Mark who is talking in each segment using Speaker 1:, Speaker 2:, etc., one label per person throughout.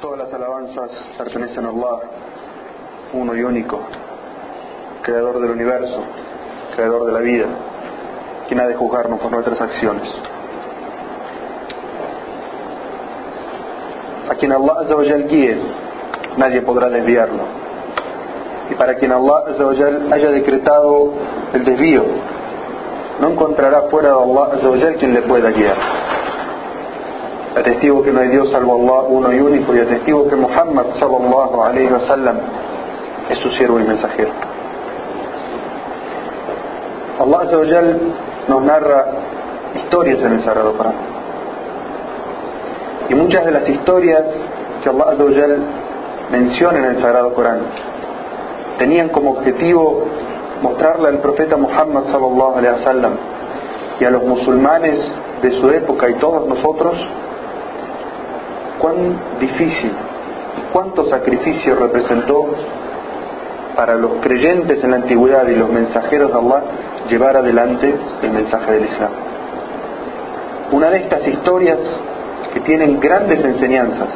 Speaker 1: Todas las alabanzas pertenecen a Allah, uno y único, creador del universo, creador de la vida, quien ha de juzgarnos por nuestras acciones. A quien Allah Azzawajal guíe, nadie podrá desviarlo. Y para quien Allah Azzawajal haya decretado el desvío, no encontrará fuera de Allah Azzawajal quien le pueda guiar. Atestigo que no hay Dios salvo Allah uno y único y atestigo que Muhammad sallallahu alayhi wa sallam es su siervo y mensajero. Allah Azzawajal nos narra historias en el Sagrado Corán. Y muchas de las historias que Allah Azzawajal menciona en el Sagrado Corán tenían como objetivo mostrarle al profeta Muhammad sallallahu alaihi wasallam y a los musulmanes de su época y todos nosotros cuán difícil y cuánto sacrificio representó para los creyentes en la antigüedad y los mensajeros de Allah llevar adelante el mensaje del Islam. Una de estas historias que tienen grandes enseñanzas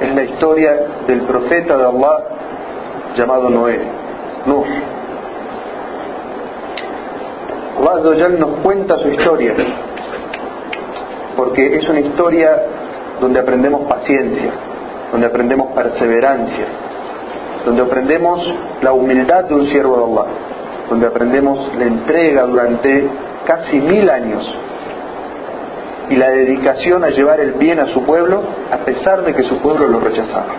Speaker 1: es la historia del profeta de Allah llamado Noé, Nuh. Allah nos cuenta su historia porque es una historia donde aprendemos paciencia, donde aprendemos perseverancia, donde aprendemos la humildad de un siervo de Allah, donde aprendemos la entrega durante casi mil años y la dedicación a llevar el bien a su pueblo a pesar de que su pueblo lo rechazaba.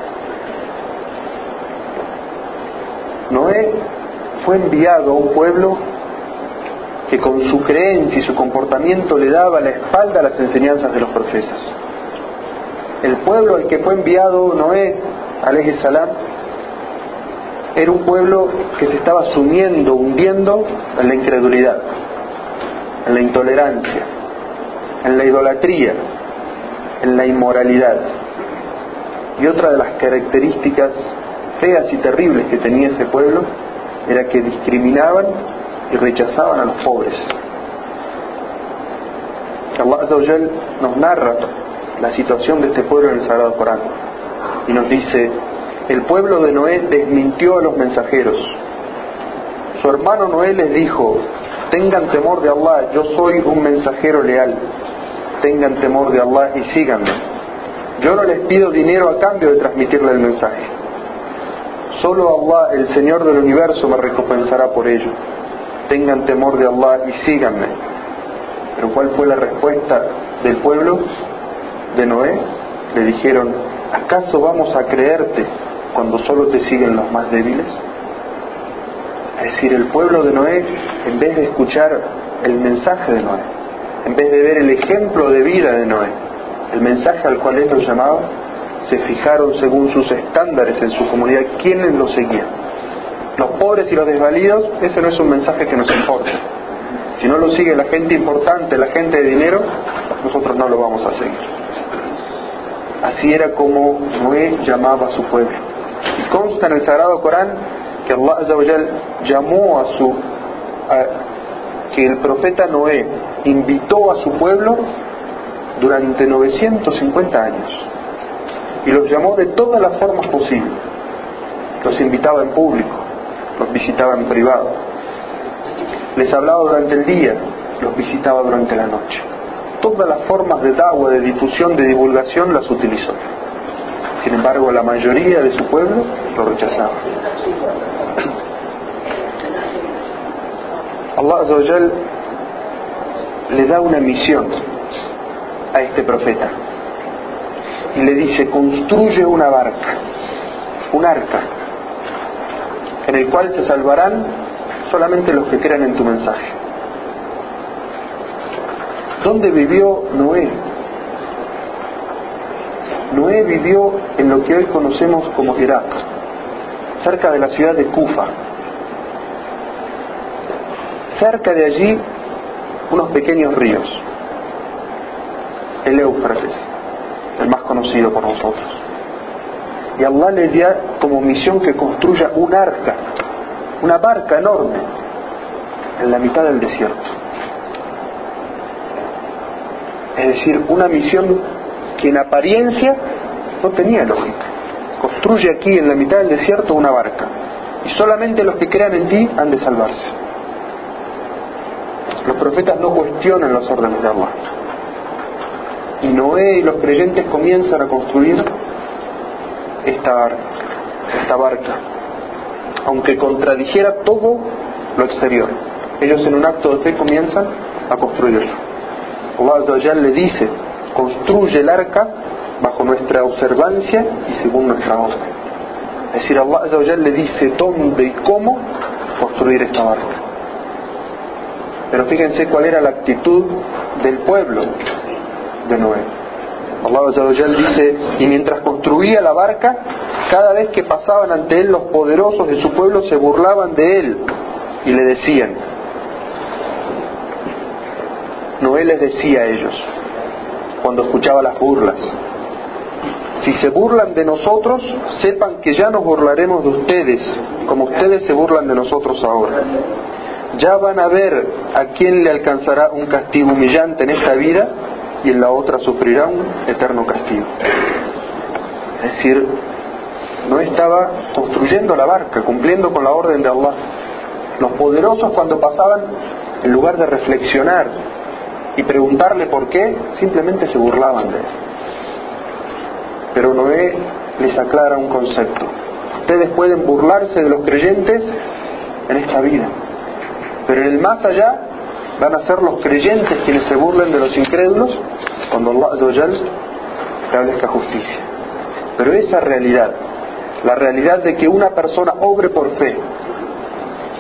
Speaker 1: Noé fue enviado a un pueblo que con su creencia y su comportamiento le daba la espalda a las enseñanzas de los profetas. El pueblo al que fue enviado Noé, salam, era un pueblo que se estaba sumiendo, hundiendo en la incredulidad, en la intolerancia, en la idolatría, en la inmoralidad. Y otra de las características feas y terribles que tenía ese pueblo era que discriminaban y rechazaban a los pobres. Allah nos narra la situación de este pueblo en el Sagrado Corán y nos dice, el pueblo de Noé desmintió a los mensajeros. Su hermano Noé les dijo, tengan temor de Allah, yo soy un mensajero leal, tengan temor de Allah y síganme. Yo no les pido dinero a cambio de transmitirle el mensaje. Solo Allah, el Señor del universo, me recompensará por ello. Tengan temor de Allah y síganme. Pero ¿cuál fue la respuesta del pueblo de Noé? Le dijeron, ¿acaso vamos a creerte cuando solo te siguen los más débiles? Es decir, el pueblo de Noé, en vez de escuchar el mensaje de Noé, en vez de ver el ejemplo de vida de Noé, el mensaje al cual él los llamaba, se fijaron según sus estándares en su comunidad quiénes lo seguían. Los pobres y los desvalidos, ese no es un mensaje que nos importa. Si no lo sigue la gente importante, la gente de dinero, nosotros no lo vamos a seguir. Así era como Noé llamaba a su pueblo. Y consta en el Sagrado Corán que Allah llamó a su que el profeta Noé invitó a su pueblo durante 950 años y los llamó de todas las formas posibles. Los invitaba en público, los visitaba en privado, les hablaba durante el día, los visitaba durante la noche. Todas las formas de dawa, de difusión, de divulgación las utilizó. Sin embargo, la mayoría de su pueblo lo rechazaba. Allah le da una misión a este profeta y le dice, construye una barca, un arca, en el cual se salvarán solamente los que crean en tu mensaje. ¿Dónde vivió Noé? Noé vivió en lo que hoy conocemos como Irak, cerca de la ciudad de Kufa. Cerca de allí, unos pequeños ríos. El Éufrates, el más conocido por nosotros. Y Allah le dio como misión que construya un arca, una barca enorme, en la mitad del desierto. Es decir, una misión que en apariencia No tenía lógica. Construye aquí en la mitad del desierto una barca y solamente los que crean en ti han de salvarse. Los profetas no cuestionan las órdenes de Allah. Y Noé y los creyentes comienzan a construir esta barca, esta barca, aunque contradijera todo lo exterior. Ellos en un acto de fe comienzan a construirlo. Allah le dice, construye el arca bajo nuestra observancia y según nuestra orden. Es decir, Allah le dice dónde y cómo construir esta barca. Pero fíjense cuál era la actitud del pueblo de Noé. Allah dice, y mientras construía la barca, cada vez que pasaban ante él los poderosos de su pueblo se burlaban de él y le decían, Noé les decía a ellos, cuando escuchaba las burlas, si se burlan de nosotros, sepan que ya nos burlaremos de ustedes, como ustedes se burlan de nosotros ahora. Ya van a ver a quién le alcanzará un castigo humillante en esta vida y en la otra sufrirá un eterno castigo. Es decir, no estaba construyendo la barca, cumpliendo con la orden de Allah. Los poderosos cuando pasaban, en lugar de reflexionar y preguntarle por qué, simplemente se burlaban de él. Pero Noé les aclara un concepto. Ustedes pueden burlarse de los creyentes en esta vida, pero en el más allá van a ser los creyentes quienes se burlen de los incrédulos cuando Allah establezca justicia. Pero esa realidad, la realidad de que una persona obre por fe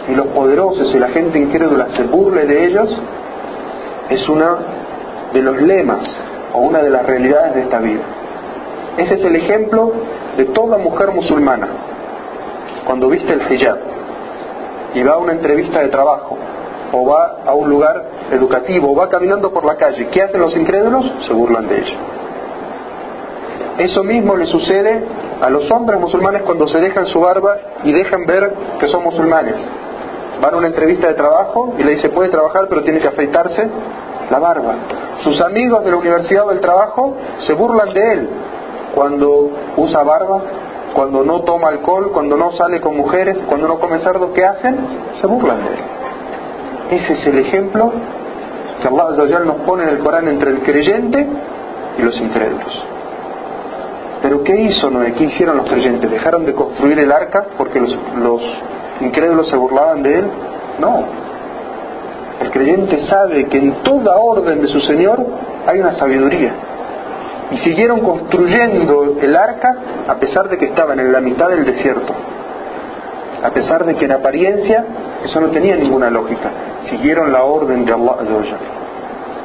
Speaker 1: y los poderosos y la gente incrédula se burle de ellos, es una de los lemas o una de las realidades de esta vida. Ese es el ejemplo de toda mujer musulmana. Cuando viste el hijab y va a una entrevista de trabajo, o va a un lugar educativo, o va caminando por la calle, ¿qué hacen los incrédulos? Se burlan de ella. Eso mismo le sucede a los hombres musulmanes cuando se dejan su barba y dejan ver que son musulmanes. Van a una entrevista de trabajo y le dice puede trabajar pero tiene que afeitarse la barba. Sus amigos de la universidad o del trabajo se burlan de él cuando usa barba, cuando no toma alcohol, cuando no sale con mujeres, cuando no come cerdo, ¿qué hacen? Se burlan de él. Ese es el ejemplo que Allah nos pone en el Corán entre el creyente y los incrédulos. Pero ¿qué hizo Noé? ¿Qué hicieron los creyentes? ¿Dejaron de construir el arca porque los, los incrédulos se burlaban de él? No. El creyente sabe que en toda orden de su Señor hay una sabiduría y siguieron construyendo el arca a pesar de que estaban en la mitad del desierto. A pesar de que en apariencia eso no tenía ninguna lógica. Siguieron la orden de Allah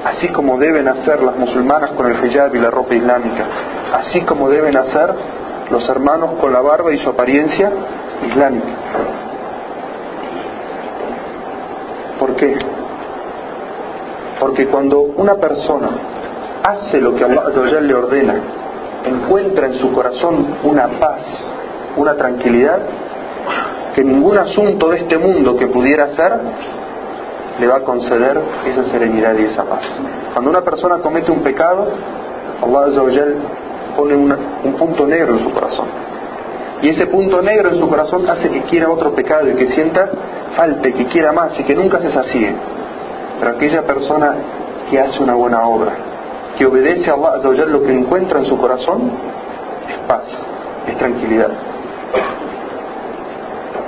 Speaker 1: Así como deben hacer las musulmanas con el hijab y la ropa islámica. Así como deben hacer los hermanos con la barba y su apariencia islámica. ¿Por qué? Porque cuando una persona hace lo que Allah le ordena, encuentra en su corazón una paz, una tranquilidad, que ningún asunto de este mundo que pudiera ser le va a conceder esa serenidad y esa paz. Cuando una persona comete un pecado, Allah pone un punto negro en su corazón. Y ese punto negro en su corazón hace que quiera otro pecado y que sienta falta y que quiera más y que nunca se sacie. Pero aquella persona que hace una buena obra, que obedece a Allah lo que encuentra en su corazón es paz, es tranquilidad.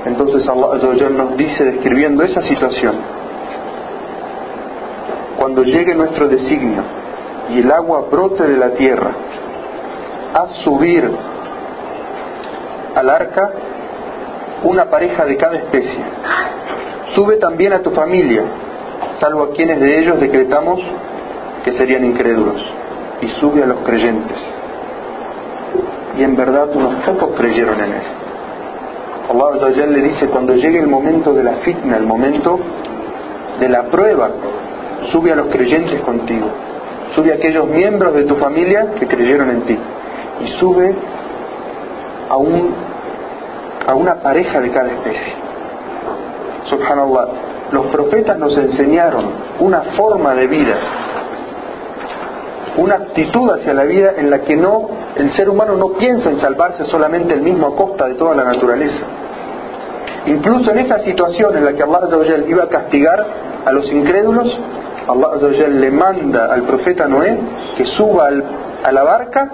Speaker 1: Entonces Allah nos dice, describiendo esa situación, cuando llegue nuestro designio y el agua brote de la tierra, haz subir al arca una pareja de cada especie. Sube también a tu familia, salvo a quienes de ellos decretamos que serían incrédulos, y sube a los creyentes. Y en verdad unos pocos creyeron en él. Allah le dice, cuando llegue el momento de la fitna, el momento de la prueba, sube a los creyentes contigo, sube a aquellos miembros de tu familia que creyeron en ti, y sube a, un, a una pareja de cada especie. Subhanallah, los profetas nos enseñaron una forma de vida una actitud hacia la vida en la que no El ser humano no piensa en salvarse solamente el mismo a costa de toda la naturaleza. Incluso en esa situación en la que Allah iba a castigar a los incrédulos, Allah le manda al profeta Noé que suba a la barca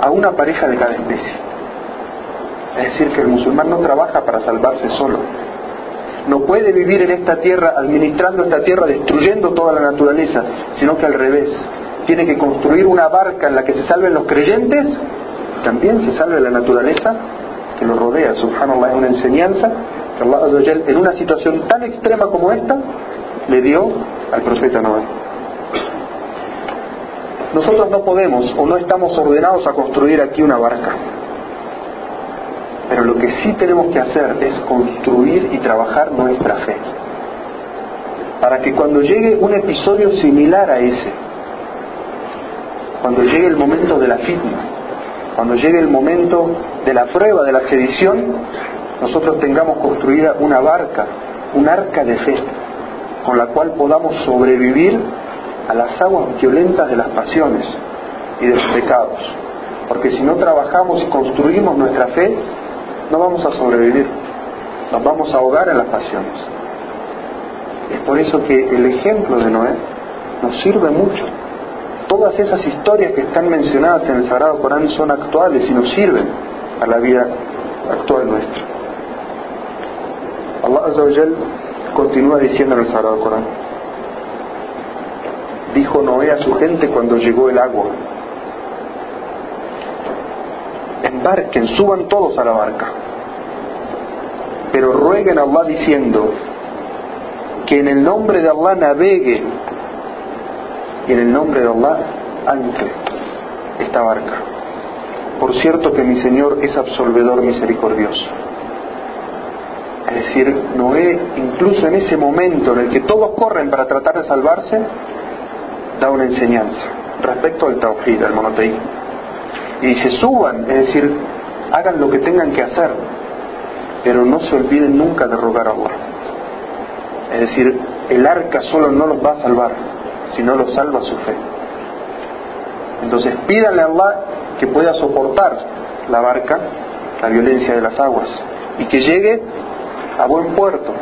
Speaker 1: a una pareja de cada especie. Es decir, que el musulmán no trabaja para salvarse solo. No puede vivir en esta tierra, administrando esta tierra, destruyendo toda la naturaleza, sino que al revés. Tiene que construir una barca en la que se salven los creyentes, también se salve la naturaleza que lo rodea. Subhanallah es una enseñanza que Allah en una situación tan extrema como esta le dio al profeta Noé. Nosotros no podemos o no estamos ordenados a construir aquí una barca. Pero lo que sí tenemos que hacer es construir y trabajar nuestra fe. Para que cuando llegue un episodio similar a ese, cuando llegue el momento de la fitna, cuando llegue el momento de la prueba, de la sedición, nosotros tengamos construida una barca, un arca de fe, con la cual podamos sobrevivir a las aguas violentas de las pasiones y de los pecados. Porque si no trabajamos y construimos nuestra fe, no vamos a sobrevivir, nos vamos a ahogar en las pasiones. Es por eso que el ejemplo de Noé nos sirve mucho. Todas esas historias que están mencionadas en el Sagrado Corán son actuales y nos sirven a la vida actual nuestra. Allah continúa diciendo en el Sagrado Corán, dijo Noé a su gente cuando llegó el agua, embarquen, suban todos a la barca, pero rueguen a Allah diciendo que en el nombre de Allah navegue y en el nombre de Allah ancle esta barca. Por cierto que mi Señor es absolvedor misericordioso. Es decir, Noé, incluso en ese momento en el que todos corren para tratar de salvarse, da una enseñanza respecto al tawhid, al monoteísmo. Y dice, suban, es decir, hagan lo que tengan que hacer, pero no se olviden nunca de rogar a. Es decir, el arca solo no los va a salvar, sino los salva su fe. Entonces pídanle a Allah que pueda soportar la barca, la violencia de las aguas, y que llegue a buen puerto,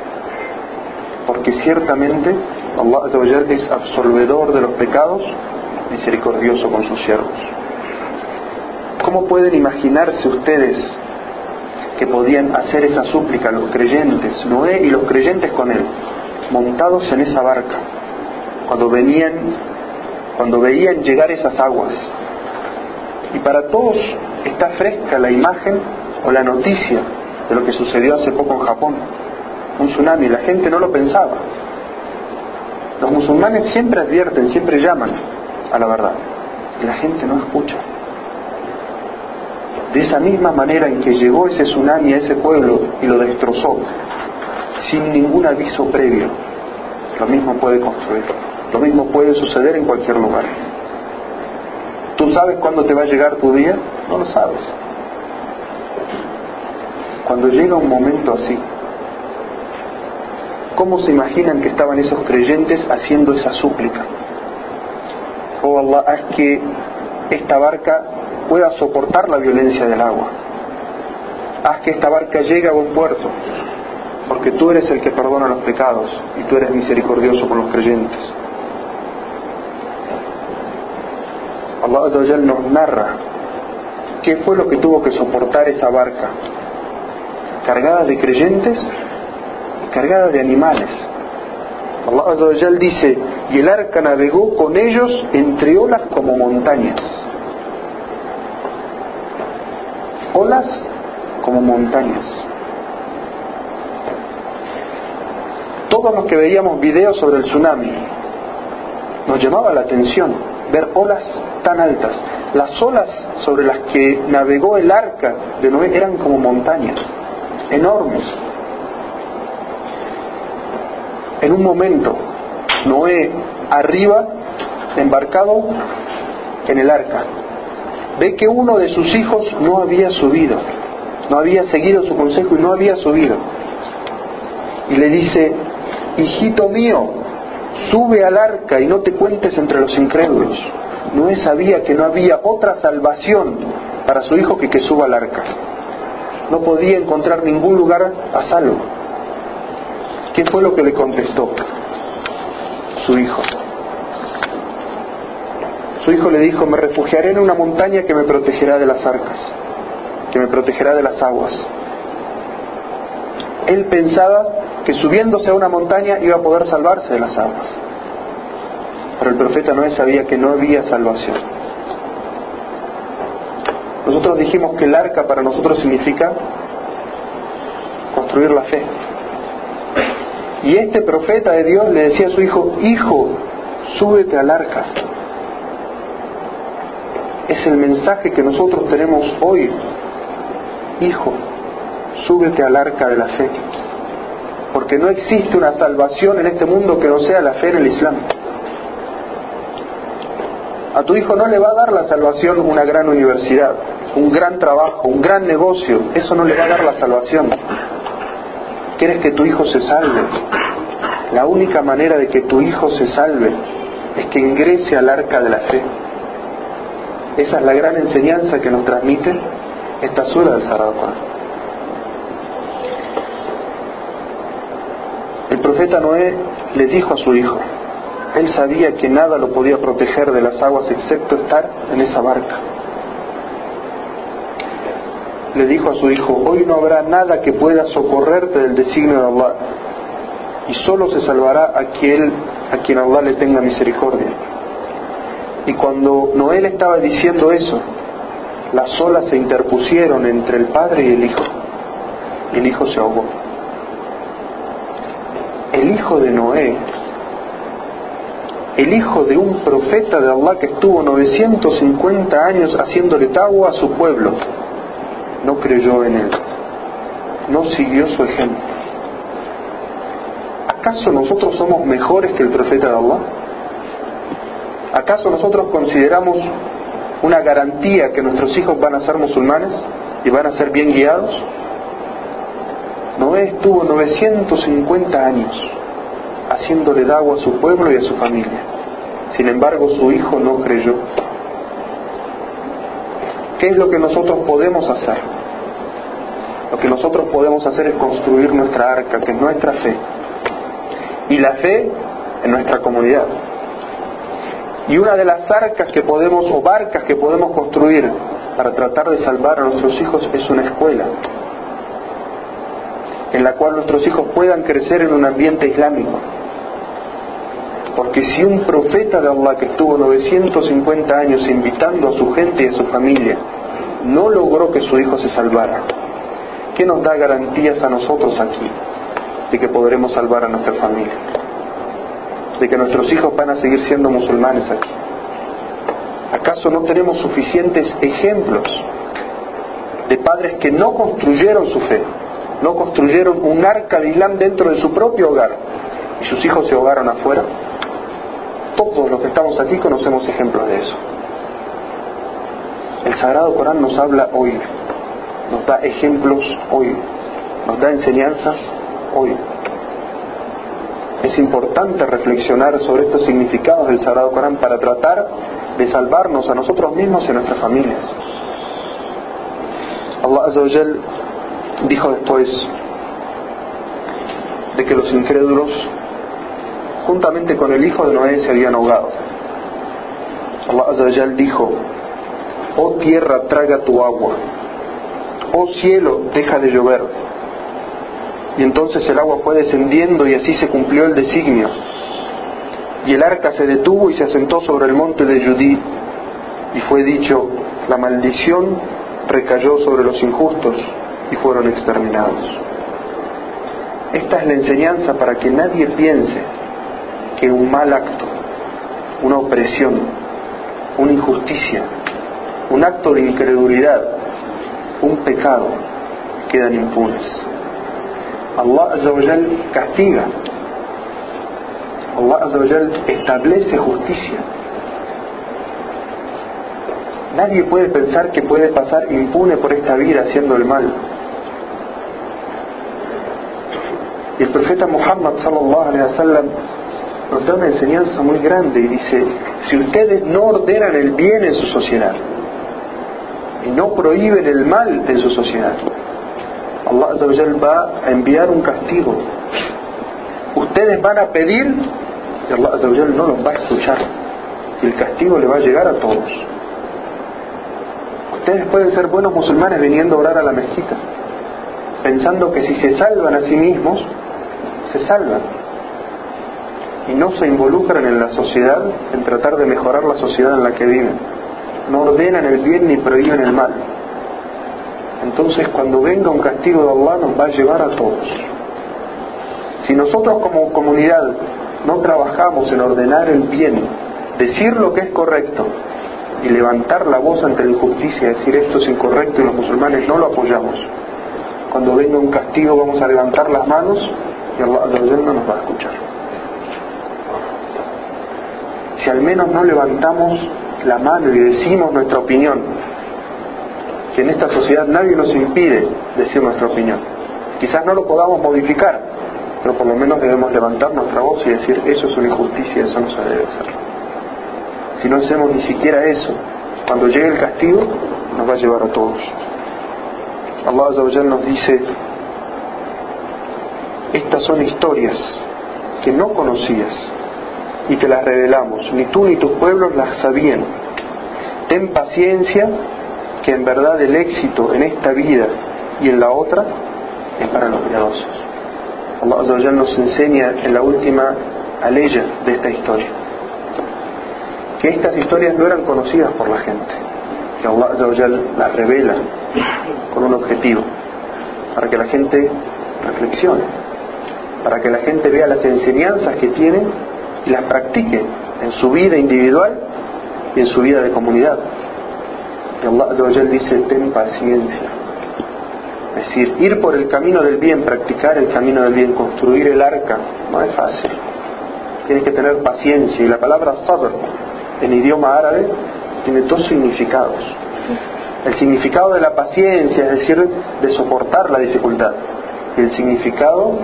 Speaker 1: porque ciertamente Allah es absolvedor de los pecados, misericordioso con sus siervos. ¿Cómo pueden imaginarse ustedes que podían hacer esa súplica los creyentes, Noé y los creyentes con él, montados en esa barca, cuando venían, cuando veían llegar esas aguas? Y para todos está fresca la imagen o la noticia de lo que sucedió hace poco en Japón, un tsunami, la gente no lo pensaba. Los musulmanes siempre advierten, siempre llaman a la verdad, y la gente no escucha. De esa misma manera en que llegó ese tsunami a ese pueblo y lo destrozó, sin ningún aviso previo, lo mismo puede construir, lo mismo puede suceder en cualquier lugar. ¿Tú sabes cuándo te va a llegar tu día? No lo sabes. Cuando llega un momento así, ¿cómo se imaginan que estaban esos creyentes haciendo esa súplica? Oh Allah, haz que esta barca pueda soportar la violencia del agua. Haz que esta barca llegue a buen puerto, porque tú eres el que perdona los pecados y tú eres misericordioso con los creyentes. Allah nos narra qué fue lo que tuvo que soportar esa barca cargada de creyentes y cargada de animales. Allah dice, y el arca navegó con ellos entre olas como montañas. Olas como montañas. Todos los que veíamos videos sobre el tsunami, nos llamaba la atención ver olas tan altas. Las olas sobre las que navegó el arca de Noé eran como montañas enormes. En un momento, Noé arriba, embarcado en el arca, ve que uno de sus hijos no había subido, no había seguido su consejo y no había subido. Y le dice, hijito mío, sube al arca y no te cuentes entre los incrédulos. Noé sabía que no había otra salvación para su hijo que que suba al arca. No podía encontrar ningún lugar a salvo. ¿Qué fue lo que le contestó su hijo? Su hijo le dijo, me refugiaré en una montaña que me protegerá de las arcas, que me protegerá de las aguas. Él pensaba que subiéndose a una montaña iba a poder salvarse de las aguas. Pero el profeta Noé sabía que no había salvación. Nosotros dijimos que el arca para nosotros significa construir la fe. Y este profeta de Dios le decía a su hijo, hijo, súbete al arca. Es el mensaje que nosotros tenemos hoy. Hijo, súbete al arca de la fe. Porque no existe una salvación en este mundo que no sea la fe en el Islam. A tu hijo no le va a dar la salvación una gran universidad, un gran trabajo, un gran negocio. Eso no le va a dar la salvación. ¿Quieres que tu hijo se salve? La única manera de que tu hijo se salve es que ingrese al arca de la fe. Esa es la gran enseñanza que nos transmite esta sura del Sagrado. El profeta Noé le dijo a su hijo, él sabía que nada lo podía proteger de las aguas excepto estar en esa barca. Le dijo a su hijo, hoy no habrá nada que pueda socorrerte del designio de Allah y solo se salvará aquel a quien Allah le tenga misericordia. Y cuando Noé estaba diciendo eso, las olas se interpusieron entre el padre y el hijo, y el hijo se ahogó. El hijo de Noé el hijo de un profeta de Allah que estuvo 950 años haciéndole tago a su pueblo, no creyó en él, no siguió su ejemplo. ¿Acaso nosotros somos mejores que el profeta de Allah? ¿Acaso nosotros consideramos una garantía que nuestros hijos van a ser musulmanes y van a ser bien guiados? Noé estuvo 950 años haciéndole dago a su pueblo y a su familia. Sin embargo, su hijo no creyó. ¿Qué es lo que nosotros podemos hacer? Lo que nosotros podemos hacer es construir nuestra arca, que es nuestra fe. Y la fe en nuestra comunidad. Y una de las arcas que podemos, o barcas que podemos construir para tratar de salvar a nuestros hijos es una escuela, en la cual nuestros hijos puedan crecer en un ambiente islámico, porque si un profeta de Allah que estuvo 950 años invitando a su gente y a su familia no logró que su hijo se salvara, ¿qué nos da garantías a nosotros aquí de que podremos salvar a nuestra familia? De que nuestros hijos van a seguir siendo musulmanes aquí. ¿Acaso no tenemos suficientes ejemplos de padres que no construyeron su fe, no construyeron un arca de Islam dentro de su propio hogar y sus hijos se ahogaron afuera? Todos los que estamos aquí conocemos ejemplos de eso. El Sagrado Corán nos habla hoy, nos da ejemplos hoy, nos da enseñanzas hoy. Es importante reflexionar sobre estos significados del Sagrado Corán para tratar de salvarnos a nosotros mismos y a nuestras familias. Allah Azza dijo después de que los incrédulos juntamente con el hijo de Noé se habían ahogado. Allah Azza dijo, oh tierra, traga tu agua, oh cielo, deja de llover. Y entonces el agua fue descendiendo y así se cumplió el designio. Y el arca se detuvo y se asentó sobre el monte de Judí. Y fue dicho, la maldición recayó sobre los injustos y fueron exterminados. Esta es la enseñanza para que nadie piense que un mal acto, una opresión, una injusticia, un acto de incredulidad, un pecado, quedan impunes. Allah Azawajal castiga, Allah Azawajal establece justicia. Nadie puede pensar que puede pasar impune por esta vida haciendo el mal. Y el profeta Muhammad sallallahu alaihi wasallam nos da una enseñanza muy grande y dice, si ustedes no ordenan el bien en su sociedad y no prohíben el mal en su sociedad, Allah va a enviar un castigo. Ustedes van a pedir y Allah no los va a escuchar y el castigo le va a llegar a todos. Ustedes pueden ser buenos musulmanes viniendo a orar a la mezquita, pensando que si se salvan a sí mismos, se salvan y no se involucran en la sociedad en tratar de mejorar la sociedad en la que viven. No ordenan el bien ni prohíben el mal. Entonces cuando venga un castigo de Allah nos va a llevar a todos. Si nosotros como comunidad no trabajamos en ordenar el bien, decir lo que es correcto y levantar la voz ante la injusticia, decir esto es incorrecto y los musulmanes no lo apoyamos, cuando venga un castigo vamos a levantar las manos y Allah no nos va a escuchar si al menos no levantamos la mano y decimos nuestra opinión, que en esta sociedad nadie nos impide decir nuestra opinión. Quizás no lo podamos modificar, pero por lo menos debemos levantar nuestra voz y decir eso es una injusticia, eso no se debe hacer. Si no hacemos ni siquiera eso, cuando llegue el castigo nos va a llevar a todos. Allah nos dice, estas son historias que no conocías, y te las revelamos. Ni tú ni tus pueblos las sabían. Ten paciencia, que en verdad el éxito en esta vida y en la otra es para los piadosos. Allah nos enseña en la última aleya de esta historia que estas historias no eran conocidas por la gente, que Allah las revela con un objetivo, para que la gente reflexione, para que la gente vea las enseñanzas que tienen y las practique en su vida individual y en su vida de comunidad. Y Allah dice, ten paciencia. Es decir, ir por el camino del bien, practicar el camino del bien, construir el arca, no es fácil. Tienes que tener paciencia. Y la palabra sabr en idioma árabe tiene dos significados. El significado de la paciencia, es decir, de soportar la dificultad. Y el significado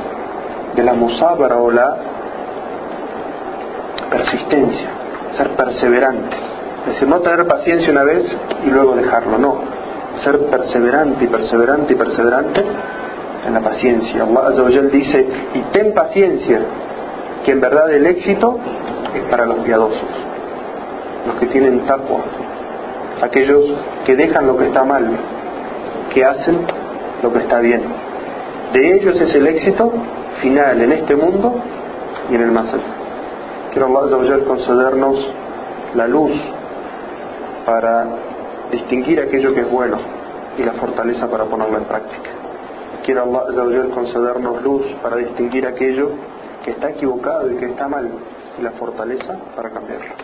Speaker 1: de la musabara o la persistencia, ser perseverante. Decir, no tener paciencia una vez y luego dejarlo, no. Ser perseverante y perseverante y perseverante en la paciencia. Allah dice, y ten paciencia, que en verdad el éxito es para los piadosos, los que tienen tapua, aquellos que dejan lo que está mal, que hacen lo que está bien. De ellos es el éxito final en este mundo y en el más allá. Quiero Allah concedernos la luz para distinguir aquello que es bueno y la fortaleza para ponerlo en práctica. Quiero Allah concedernos luz para distinguir aquello que está equivocado y que está mal y la fortaleza para cambiarlo.